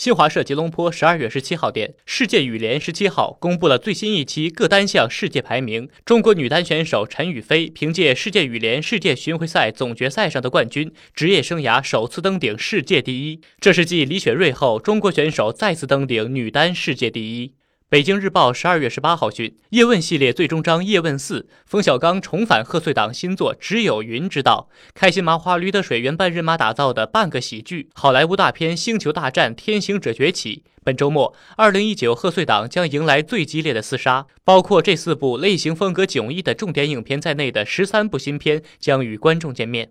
新华社吉隆坡十二月十七号电，世界羽联十七号公布了最新一期各单项世界排名。中国女单选手陈雨菲凭借世界羽联世界巡回赛总决赛上的冠军，职业生涯首次登顶世界第一。这是继李雪芮后，中国选手再次登顶女单世界第一。北京日报十二月十八号讯，叶问系列最终章《叶问四》，冯小刚重返贺岁档新作《只有云知道》，开心麻花驴得水原班人马打造的半个喜剧，好莱坞大片《星球大战：天行者崛起》。本周末，二零一九贺岁档将迎来最激烈的厮杀，包括这四部类型风格迥异的重点影片在内的十三部新片将与观众见面。